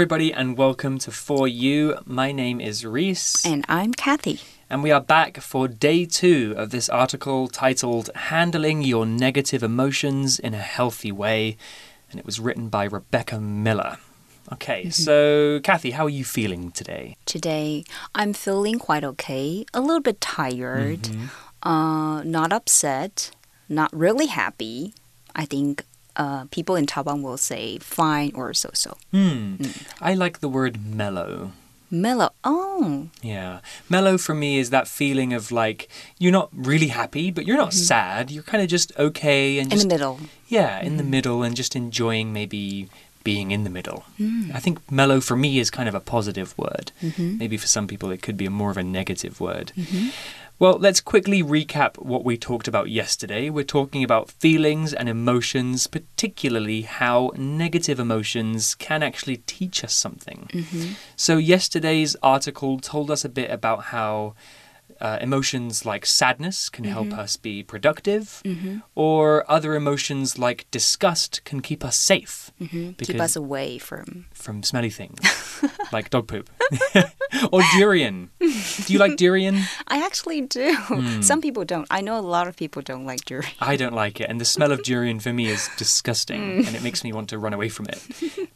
everybody, and welcome to For You. My name is Reese. And I'm Kathy. And we are back for day two of this article titled Handling Your Negative Emotions in a Healthy Way. And it was written by Rebecca Miller. Okay, mm -hmm. so Kathy, how are you feeling today? Today, I'm feeling quite okay. A little bit tired, mm -hmm. uh, not upset, not really happy. I think uh, people in Taiwan will say fine or so so. Hmm. Mm. I like the word mellow. Mellow. Oh. Yeah. Mellow for me is that feeling of like you're not really happy, but you're not mm. sad. You're kind of just okay and just, in the middle. Yeah, in the middle and just enjoying maybe being in the middle. Mm. I think mellow for me is kind of a positive word. -hmm. Maybe for some people it could be a more of a negative word. -hmm. Well, let's quickly recap what we talked about yesterday. We're talking about feelings and emotions, particularly how negative emotions can actually teach us something. Mm -hmm. So, yesterday's article told us a bit about how uh, emotions like sadness can mm -hmm. help mm-hmm. us be productive, mm -hmm. or other emotions like disgust can keep us safe. Mm -hmm. Keep us away from from smelly things like dog poop or durian. Do you like durian? I actually do. Mm. Some people don't. I know a lot of people don't like durian. I don't like it, and the smell of durian for me is disgusting, mm. and it makes me want to run away from it.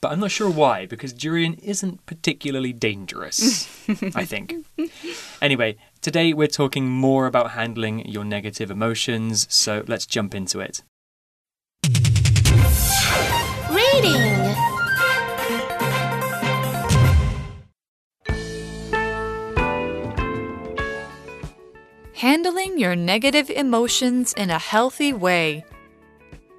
But I'm not sure why, because durian isn't particularly dangerous. I think. Anyway, Today, we're talking more about handling your negative emotions, so let's jump into it. Reading Handling your negative emotions in a healthy way.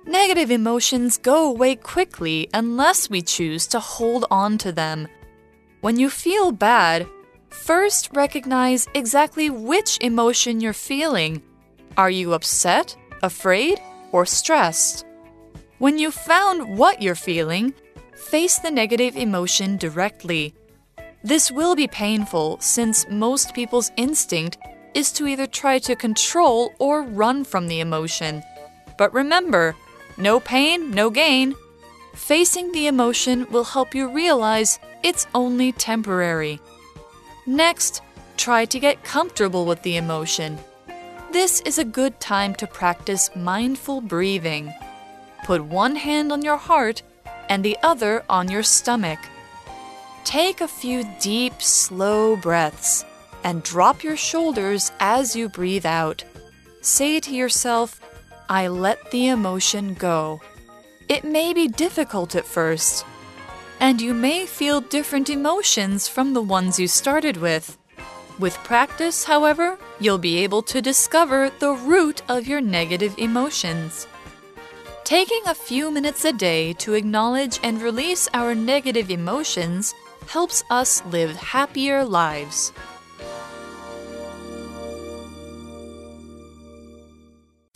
Negative emotions go away quickly unless we choose to hold on to them. When you feel bad, First, recognize exactly which emotion you're feeling. Are you upset, afraid, or stressed? When you've found what you're feeling, face the negative emotion directly. This will be painful since most people's instinct is to either try to control or run from the emotion. But remember, no pain, no gain. Facing the emotion will help you realize it's only temporary. Next, try to get comfortable with the emotion. This is a good time to practice mindful breathing. Put one hand on your heart and the other on your stomach. Take a few deep, slow breaths and drop your shoulders as you breathe out. Say to yourself, I let the emotion go. It may be difficult at first and you may feel different emotions from the ones you started with. With practice, however, you'll be able to discover the root of your negative emotions. Taking a few minutes a day to acknowledge and release our negative emotions helps us live happier lives.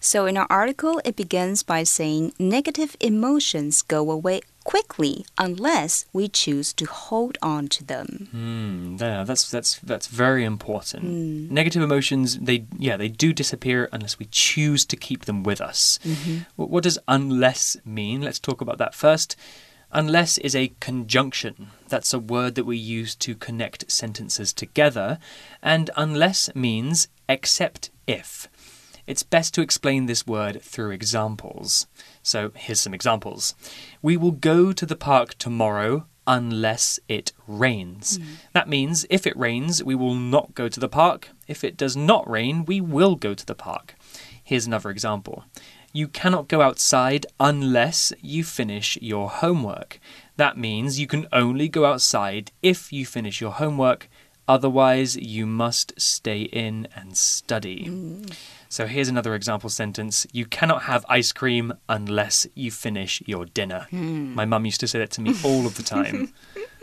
So, in our article, it begins by saying negative emotions go away quickly unless we choose to hold on to them. Mm, yeah, that's that's that's very important. Mm. Negative emotions, they yeah, they do disappear unless we choose to keep them with us. Mm -hmm. what, what does unless mean? Let's talk about that first. Unless is a conjunction. That's a word that we use to connect sentences together. And unless means except if. It's best to explain this word through examples. So here's some examples. We will go to the park tomorrow unless it rains. Mm. That means if it rains, we will not go to the park. If it does not rain, we will go to the park. Here's another example. You cannot go outside unless you finish your homework. That means you can only go outside if you finish your homework, otherwise, you must stay in and study. Mm. So here's another example sentence You cannot have ice cream unless you finish your dinner. Mm. My mum used to say that to me all of the time.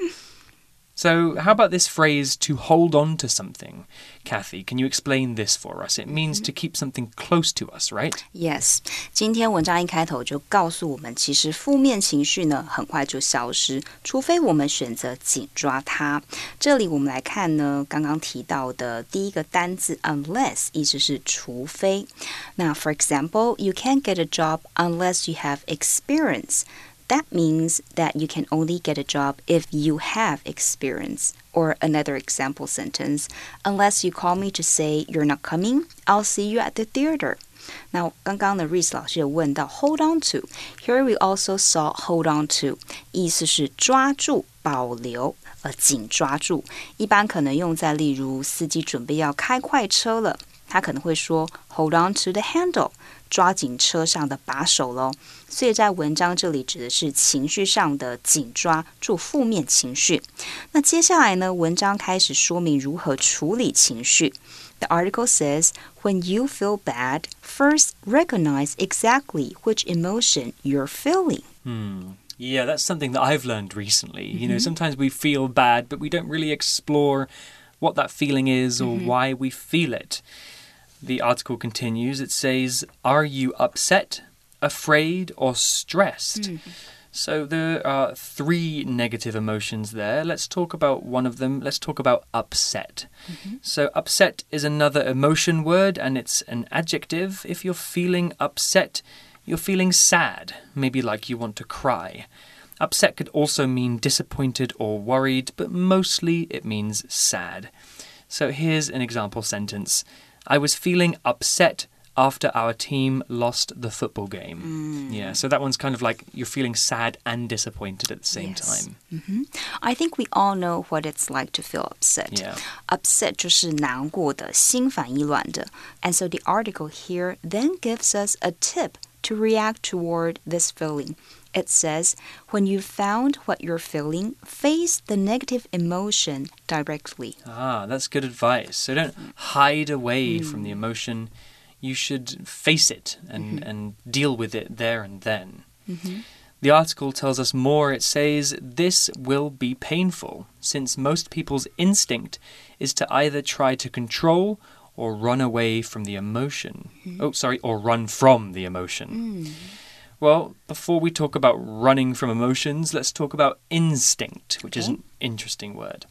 So, how about this phrase to hold on to something? Kathy, can you explain this for us? It means to keep something close to us, right? Yes. 今天文章一开头就告诉我们，其实负面情绪呢很快就消失，除非我们选择紧抓它。这里我们来看呢，刚刚提到的第一个单字 unless，意思是除非。那 for example, you can't get a job unless you have experience. That means that you can only get a job if you have experience. Or another example sentence, unless you call me to say you're not coming, I'll see you at the theater. 那刚刚的 Reese 老师有问到 hold on to。Here we also saw hold on to，意思是抓住、保留，呃，紧抓住。一般可能用在例如司机准备要开快车了， 他可能会说 hold on to the handle，抓紧车上的把手喽。所以在文章这里指的是情绪上的紧抓住负面情绪。那接下来呢，文章开始说明如何处理情绪。The article says, when you feel bad, first recognize exactly which emotion you're feeling. Hmm. Yeah, that's something that I've learned recently. Mm -hmm. You know, mm-hmm. sometimes we feel bad, but we don't really explore what that feeling is or mm -hmm. why we feel it. The article continues it says, Are you upset, afraid, or stressed? Mm. So there are three negative emotions there. Let's talk about one of them. Let's talk about upset. Mm -hmm. So, upset is another emotion word and it's an adjective. If you're feeling upset, you're feeling sad, maybe like you want to cry. Upset could also mean disappointed or worried, but mostly it means sad. So, here's an example sentence I was feeling upset after our team lost the football game. Mm. Yeah, so that one's kind of like you're feeling sad and disappointed at the same yes. time. Mm -hmm. I think we all know what it's like to feel upset. Yeah. Upset 就是难过的，心烦意乱的。And so the article here then gives us a tip to react toward this feeling. It says, when you've found what you're feeling, face the negative emotion directly. Ah, that's good advice. So don't hide away mm. from the emotion you should face it and, mm -hmm. and deal with it there and then. Mm -hmm. The article tells us more. It says this will be painful, since most people's instinct is to either try to control or run away from the emotion. Mm -hmm. Oh, sorry, or run from the emotion. Mm. Well, before we talk about running from emotions, let's talk about instinct, which okay. is an interesting word.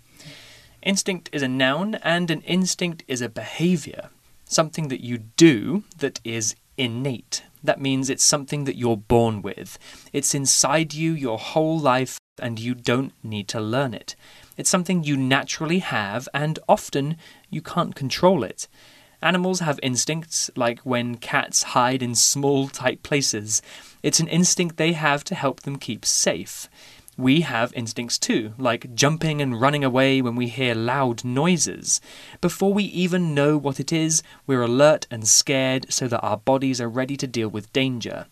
Instinct is a noun, and an instinct is a behavior something that you do that is innate. That means it's something that you're born with. It's inside you your whole life, and you don't need to learn it. It's something you naturally have, and often you can't control it. Animals have instincts, like when cats hide in small, tight places. It's an instinct they have to help them keep safe we have instincts too, like jumping and running away when we hear loud noises. Before we even know what it is, we're alert and scared so that our bodies are ready to deal with danger.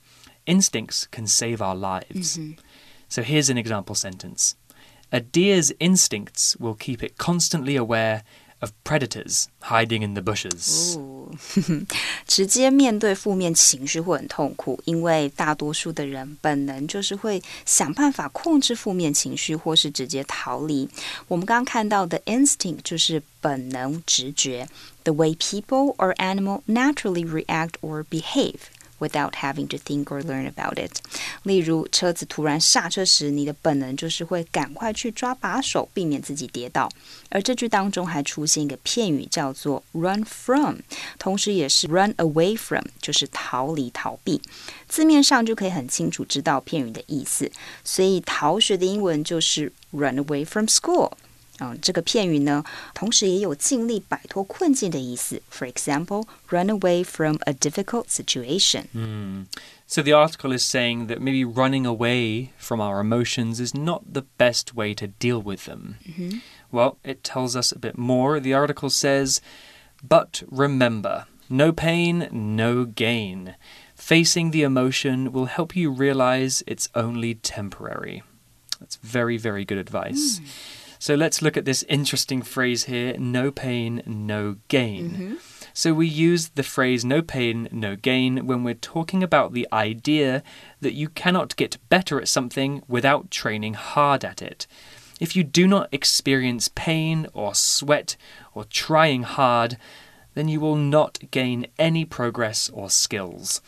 Instincts can save our lives. Mm -hmm. So here's an example sentence A deer's instincts will keep it constantly aware of predators hiding in the bushes. 直接面对负面情绪会很痛苦，因为大多数的人本能就是会想办法控制负面情绪，或是直接逃离。我们刚刚看到的 instinct 就是本能、直觉，the way people or animal naturally react or behave。 Without having to think or learn about it。例如，车子突然刹车时，你的本能就是会赶快去抓把手，避免自己跌倒。而这句当中还出现一个片语，叫做 run from，同时也是 run away from，就是逃离、逃避。字面上就可以很清楚知道片语的意思。所以，逃学的英文就是 run away from school。嗯，这个片语呢，同时也有尽力摆脱困境的意思。For example, run away from a difficult situation. Mm. So the article is saying that maybe running away from our emotions is not the best way to deal with them. Mm -hmm. Well, it tells us a bit more. The article says, but remember, no pain, no gain. Facing the emotion will help you realize it's only temporary. That's very, very good advice. Mm. So let's look at this interesting phrase here no pain, no gain. Mm -hmm. So we use the phrase no pain, no gain when we're talking about the idea that you cannot get better at something without training hard at it. If you do not experience pain or sweat or trying hard, then you will not gain any progress or skills.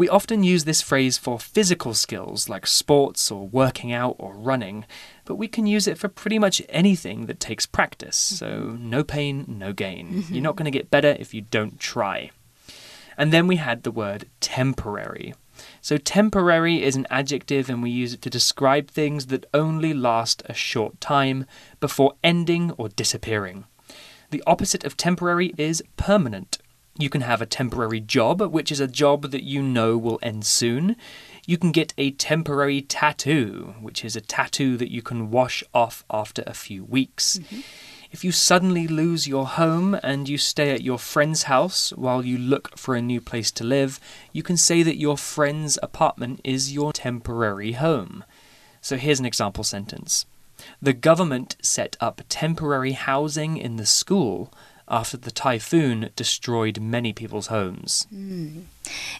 We often use this phrase for physical skills like sports or working out or running, but we can use it for pretty much anything that takes practice. So, no pain, no gain. Mm-hmm. You're not going to get better if you don't try. And then we had the word temporary. So, temporary is an adjective, and we use it to describe things that only last a short time before ending or disappearing. The opposite of temporary is permanent. You can have a temporary job, which is a job that you know will end soon. You can get a temporary tattoo, which is a tattoo that you can wash off after a few weeks. Mm -hmm. If you suddenly lose your home and you stay at your friend's house while you look for a new place to live, you can say that your friend's apartment is your temporary home. So here's an example sentence The government set up temporary housing in the school after the typhoon destroyed many people's homes. Mm.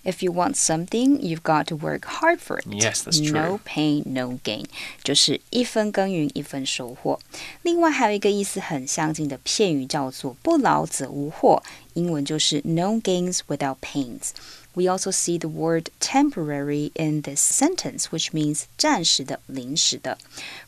If you want something, you've got to work hard for it. Yes, that's true. No pain, no gain，就是一分耕耘一分收获。另外还有一个意思很相近的片语叫做“不劳则无获”，英文就是 “no gains without pains”。We also see the word temporary in this sentence, which means 暂时的、临时的。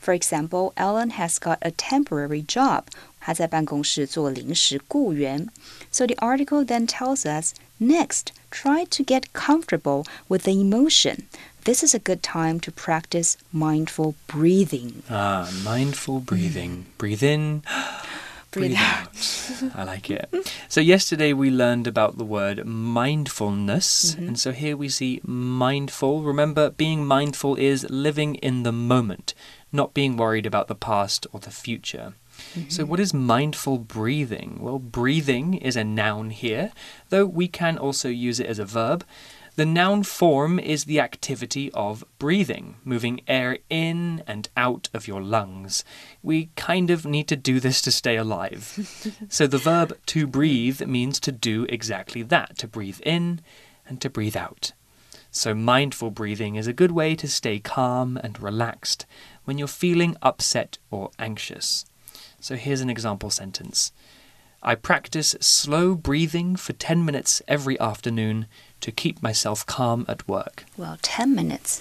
For example, Ellen has got a temporary job. 他在办公室做临时雇员。So the article then tells us next, try to get comfortable with the emotion. This is a good time to practice mindful breathing. Ah, mindful breathing. Breathe in. Breathe, out. I like it. So, yesterday we learned about the word mindfulness. Mm -hmm. And so here we see mindful. Remember, being mindful is living in the moment, not being worried about the past or the future. Mm -hmm. So, what is mindful breathing? Well, breathing is a noun here, though we can also use it as a verb. The noun form is the activity of breathing, moving air in and out of your lungs. We kind of need to do this to stay alive. so the verb to breathe means to do exactly that to breathe in and to breathe out. So mindful breathing is a good way to stay calm and relaxed when you're feeling upset or anxious. So here's an example sentence I practice slow breathing for 10 minutes every afternoon to keep myself calm at work. Well, 10 minutes.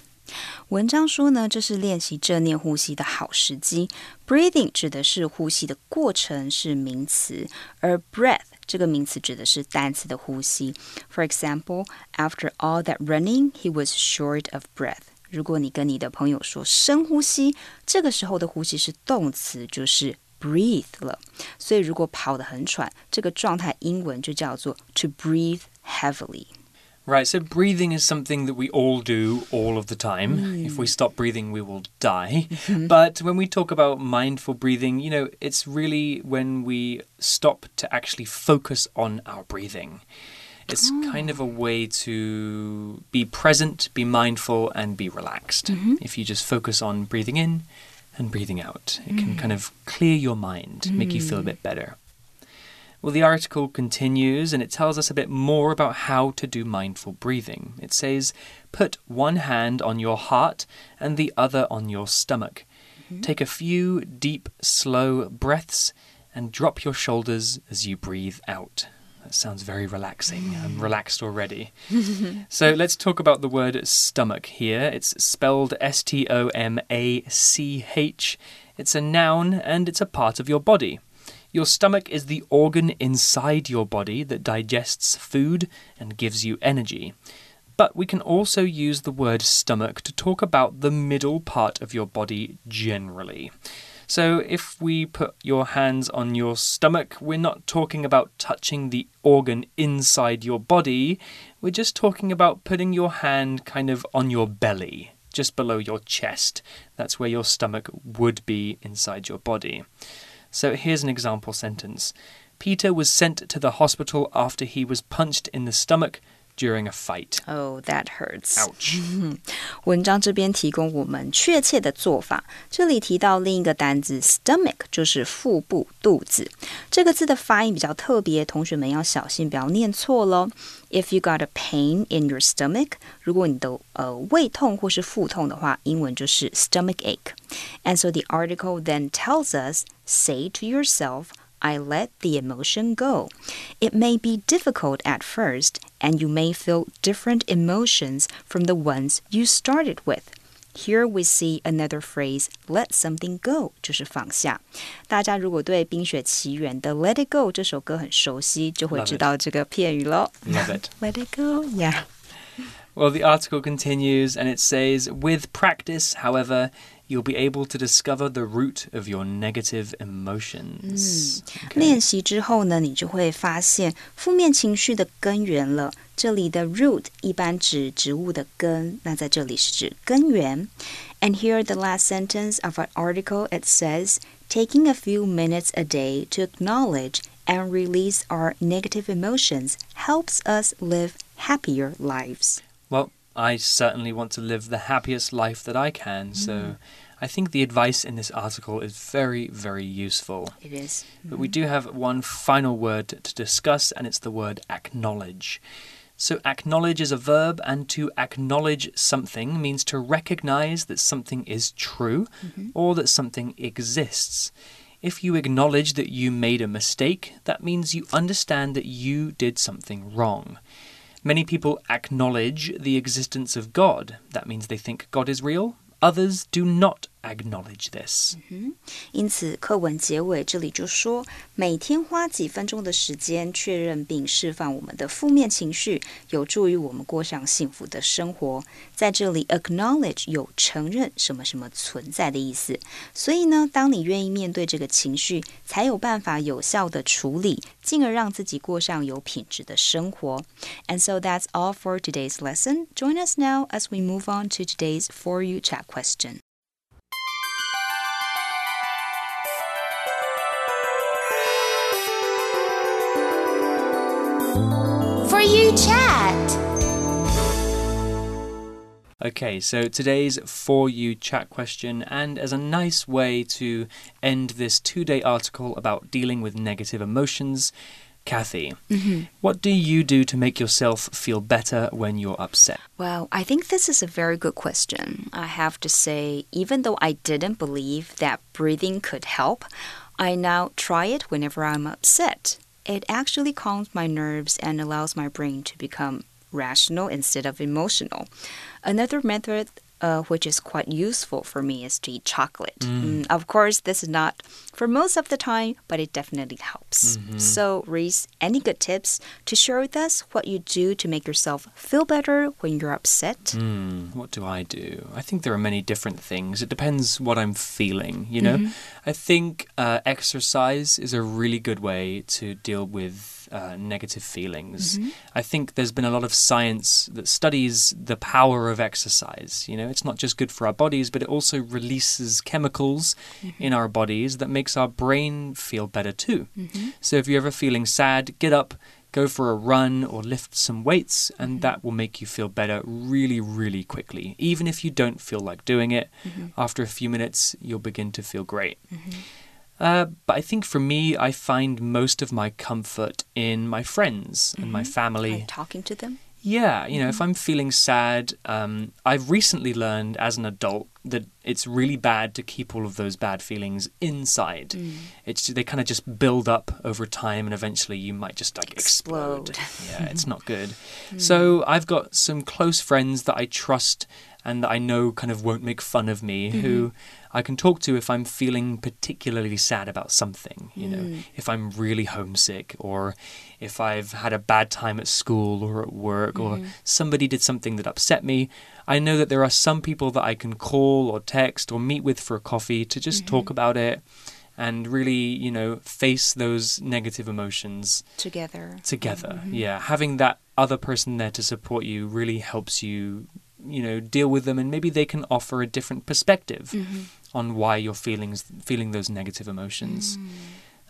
文章说呢，这是练习正念呼吸的好时机。Breathing 指的是呼吸的过程，是名词，而 breath 这个名词指的是单词的呼吸。For example, after all that running, he was short of breath. 如果你跟你的朋友说深呼吸，这个时候的呼吸是动词，就是 breathe 了。所以如果跑得很喘，这个状态英文就叫做 to breathe heavily。Right, so breathing is something that we all do all of the time. Mm. If we stop breathing, we will die. Mm-hmm. But when we talk about mindful breathing, you know, it's really when we stop to actually focus on our breathing. It's oh. kind of a way to be present, be mindful, and be relaxed. Mm -hmm. If you just focus on breathing in and breathing out. It can kind of clear your mind, mm. make you feel a bit better. Well, the article continues and it tells us a bit more about how to do mindful breathing. It says, Put one hand on your heart and the other on your stomach. Mm -hmm. Take a few deep, slow breaths and drop your shoulders as you breathe out. That sounds very relaxing. I'm relaxed already. so let's talk about the word stomach here. It's spelled S T O M A C H. It's a noun and it's a part of your body. Your stomach is the organ inside your body that digests food and gives you energy. But we can also use the word stomach to talk about the middle part of your body generally. So if we put your hands on your stomach, we're not talking about touching the organ inside your body. We're just talking about putting your hand kind of on your belly, just below your chest. That's where your stomach would be inside your body. So here's an example sentence Peter was sent to the hospital after he was punched in the stomach during a fight. Oh, that hurts. Ouch. 文章这边提供我们确切的做法。这里提到另一个单字 stomach，就是腹部、肚子。这个字的发音比较特别，同学们要小心，不要念错喽。If you got a pain in your stomach，如果你的呃胃痛或是腹痛的话，英文就是 stomach ache。And so the article then tells us, say to yourself. I let the emotion go. It may be difficult at first, and you may feel different emotions from the ones you started with. Here we see another phrase, "let something go"，就是放下。大家如果对《冰雪奇缘》的《Let It Go》这首歌很熟悉，就会知道这个片语喽。Love it. Let it go, yeah. Well, the article continues and it says With practice, however, you'll be able to discover the root of your negative emotions. 练习之后呢，你就会发现负面情绪的根源了。这里的 root 一般指植物的根，那在这里是指根源。And here the last sentence of our article it says, taking a few minutes a day to acknowledge and release our negative emotions helps us live happier lives. Well, I certainly want to live the happiest life that I can, so I think the advice in this article is very, very useful. It is. But we mm-hmm. do have one final word to discuss, and it's the word acknowledge. So, acknowledge is a verb, and to acknowledge something means to recognize that something is true mm-hmm. or that something exists. If you acknowledge that you made a mistake, that means you understand that you did something wrong. Many people acknowledge the existence of God. That means they think God is real. Others do not acknowledge this. 因此，课文结尾这里就说，每天花几分钟的时间确认并释放我们的负面情绪，有助于我们过上幸福的生活。在这里，acknowledge 有承认什么什么存在的意思。所以呢，当你愿意面对这个情绪，才有办法有效的处理，进而让自己过上有品质的生活。And so that's all for today's lesson. Join us now as we move on to today's For You Chat question. Okay, so today's For You chat question, and as a nice way to end this two day article about dealing with negative emotions, Kathy, mm-hmm. what do you do to make yourself feel better when you're upset? Well, I think this is a very good question. I have to say, even though I didn't believe that breathing could help, I now try it whenever I'm upset. It actually calms my nerves and allows my brain to become rational instead of emotional. Another method uh, which is quite useful for me is to eat chocolate. Mm, of course, this is not for most of the time, but it definitely helps. So, Reese, any good tips to share with us what you do to make yourself feel better when you're upset? Hmm, what do I do? I think there are many different things. It depends what I'm feeling, you know? I think uh, exercise is a really good way to deal with uh, negative feelings. Mm-hmm. I think there's been a lot of science that studies the power of exercise. You know, it's not just good for our bodies, but it also releases chemicals mm-hmm. in our bodies that makes our brain feel better too. Mm-hmm. So if you're ever feeling sad, get up, go for a run or lift some weights, and that will make you feel better really, really quickly. Even if you don't feel like doing it, after a few minutes, you'll begin to feel great. Uh, but I think for me, I find most of my comfort in my friends and my mm-hmm. family. Like talking to them? Yeah, you know, if mm-hmm. I'm feeling sad, um, I've recently learned as an adult that it's really bad to keep all of those bad feelings inside. Mm. It's they kind of just build up over time, and eventually you might just like explode. Explode. yeah, it's not good. Mm. So I've got some close friends that I trust and that I know kind of won't make fun of me, who mm-hmm. I can talk to if I'm feeling particularly sad about something. You know, hmm. if I'm really homesick, or if I've had a bad time at school or at work, or hmm. somebody did something that upset me. I know that there are some people that I can call or text or meet with for a coffee to just talk mm-hmm. about it and really, you know, face those negative emotions Together. together. Mm-hmm. Yeah, having that other person there to support you really helps you, you know, deal with them, and maybe they can offer a different perspective mm-hmm. On why you're feeling feeling those negative emotions. Hmm.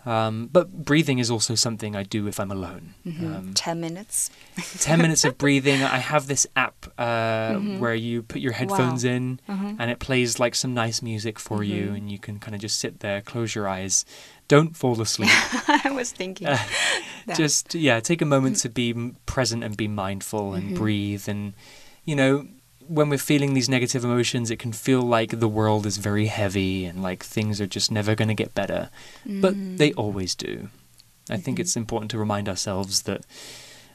Um, but breathing is also something I do if I'm alone. Mm-hmm. Um, 10 minutes. 10 minutes of breathing. I have this app uh, mm-hmm. where you put your headphones in mm-hmm. and it plays like some nice music for you, and you can kind of just sit there, close your eyes, don't fall asleep. I was thinking. Uh, that. just yeah take a moment mm. to be present and be mindful and breathe and you know when we're feeling these negative emotions it can feel like the world is very heavy and like things are just never going to get better. But they mm. always do. I think mm-hmm. it's important to remind ourselves that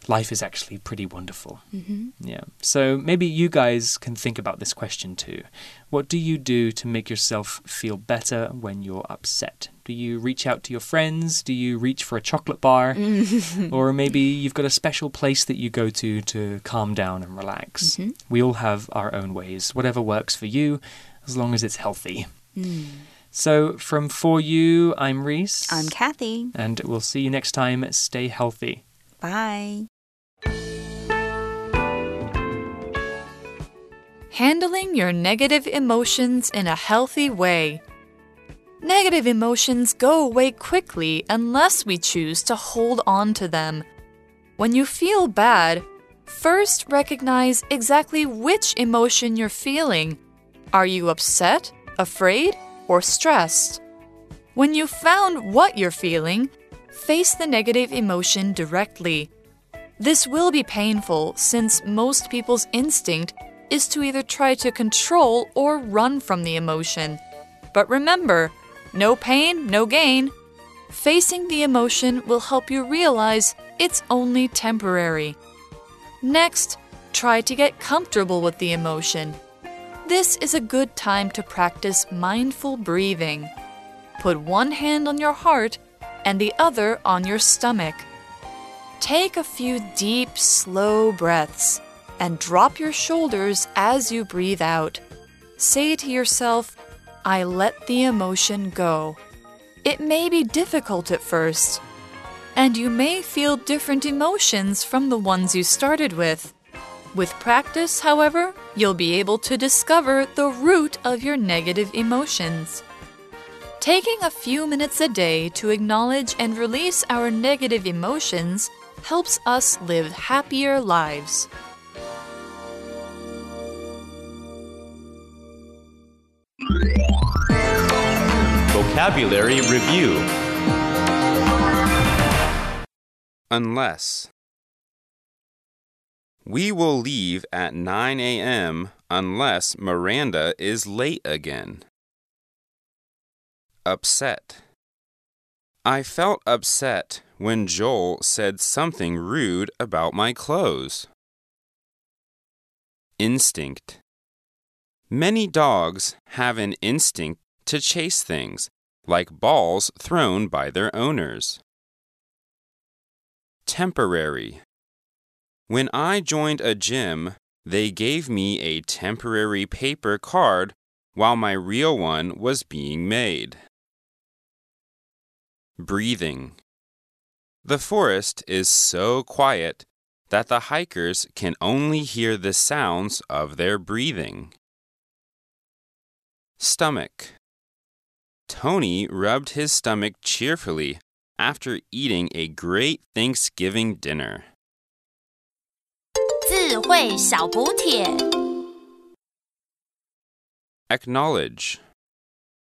life is actually pretty wonderful. Mm-hmm. Yeah. So maybe you guys can think about this question too. What do you do to make yourself feel better when you're upset? Do you reach out to your friends? Do you reach for a chocolate bar? Mm-hmm. or maybe you've got a special place that you go to to calm down and relax. Mm-hmm. We all have our own ways, whatever works for you, as long as it's healthy. Mm. So, from For You, I'm Reese. I'm Kathy. And we'll see you next time. Stay healthy. Bye. Handling your negative emotions in a healthy way. Negative emotions go away quickly unless we choose to hold on to them. When you feel bad, first recognize exactly which emotion you're feeling. Are you upset, afraid, or stressed? When you've found what you're feeling, face the negative emotion directly. This will be painful since most people's instinct is to either try to control or run from the emotion. But remember, no pain, no gain. Facing the emotion will help you realize it's only temporary. Next, try to get comfortable with the emotion. This is a good time to practice mindful breathing. Put one hand on your heart and the other on your stomach. Take a few deep, slow breaths and drop your shoulders as you breathe out. Say to yourself, I let the emotion go. It may be difficult at first, and you may feel different emotions from the ones you started with. With practice, however, you'll be able to discover the root of your negative emotions. Taking a few minutes a day to acknowledge and release our negative emotions helps us live happier lives. Vocabulary Review Unless We will leave at 9 a.m. unless Miranda is late again. Upset I felt upset when Joel said something rude about my clothes. Instinct Many dogs have an instinct to chase things, like balls thrown by their owners. Temporary. When I joined a gym, they gave me a temporary paper card while my real one was being made. Breathing. The forest is so quiet that the hikers can only hear the sounds of their breathing. Stomach. Tony rubbed his stomach cheerfully after eating a great Thanksgiving dinner. 智慧小补帖。 Acknowledge.